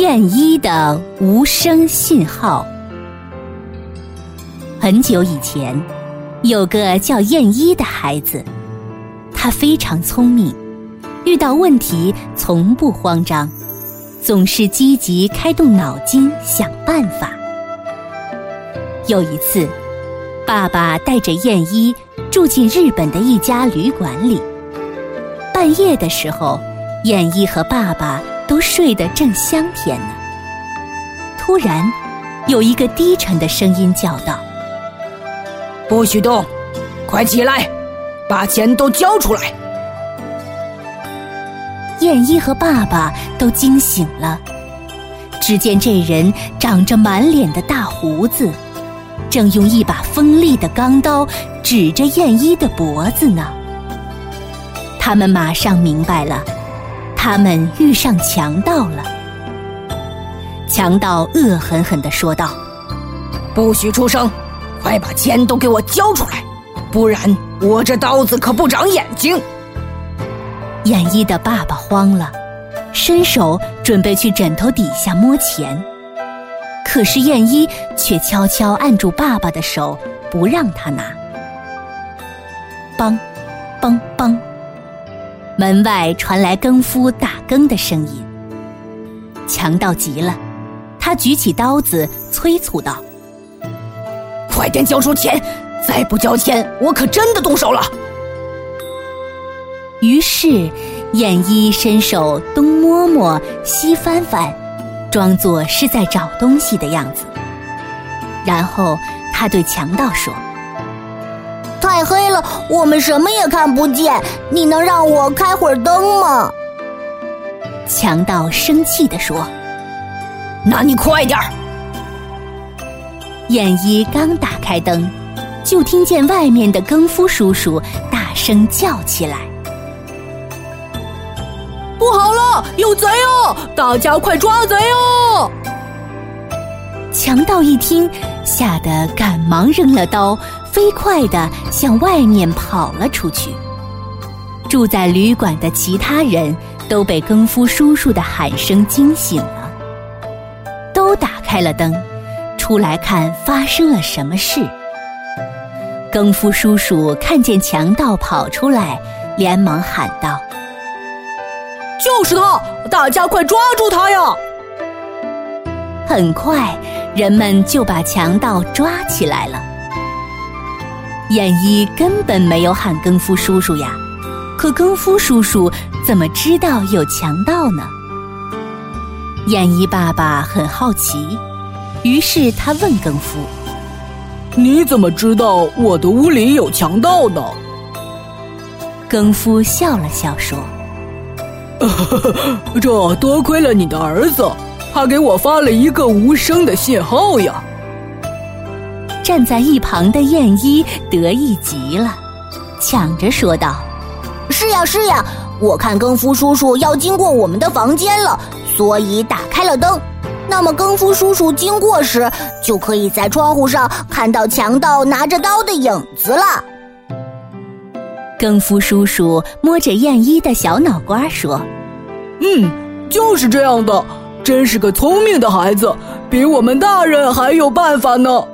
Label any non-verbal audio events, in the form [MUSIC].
燕一的无声信号。很久以前，有个叫燕一的孩子，他非常聪明，遇到问题从不慌张，总是积极开动脑筋想办法。有一次，爸爸带着燕一住进日本的一家旅馆里。半夜的时候，燕一和爸爸。都睡得正香甜呢。突然，有一个低沉的声音叫道：“不许动，快起来，把钱都交出来！”燕一和爸爸都惊醒了。只见这人长着满脸的大胡子，正用一把锋利的钢刀指着燕一的脖子呢。他们马上明白了。他们遇上强盗了。强盗恶狠狠地说道：“不许出声，快把钱都给我交出来，不然我这刀子可不长眼睛。”燕一的爸爸慌了，伸手准备去枕头底下摸钱，可是燕一却悄悄按住爸爸的手，不让他拿。梆，梆梆。门外传来更夫打更的声音。强盗急了，他举起刀子催促道：“快点交出钱，再不交钱，我可真的动手了。”于是，燕一伸手东摸摸西翻翻，装作是在找东西的样子。然后他对强盗说。太黑了，我们什么也看不见。你能让我开会儿灯吗？强盗生气地说：“那你快点儿！”燕一刚打开灯，就听见外面的更夫叔叔大声叫起来：“不好了，有贼哦！大家快抓贼哦！”强盗一听，吓得赶忙扔了刀。飞快地向外面跑了出去。住在旅馆的其他人都被更夫叔叔的喊声惊醒了，都打开了灯，出来看发生了什么事。更夫叔叔看见强盗跑出来，连忙喊道：“就是他！大家快抓住他呀！”很快，人们就把强盗抓起来了。燕一根本没有喊更夫叔叔呀，可更夫叔叔怎么知道有强盗呢？燕一爸爸很好奇，于是他问更夫：“你怎么知道我的屋里有强盗呢？”更夫笑了笑说：“ [LAUGHS] 这多亏了你的儿子，他给我发了一个无声的信号呀。”站在一旁的燕一得意极了，抢着说道：“是呀是呀，我看更夫叔叔要经过我们的房间了，所以打开了灯。那么更夫叔叔经过时，就可以在窗户上看到强盗拿着刀的影子了。”更夫叔叔摸着燕一的小脑瓜说：“嗯，就是这样的，真是个聪明的孩子，比我们大人还有办法呢。”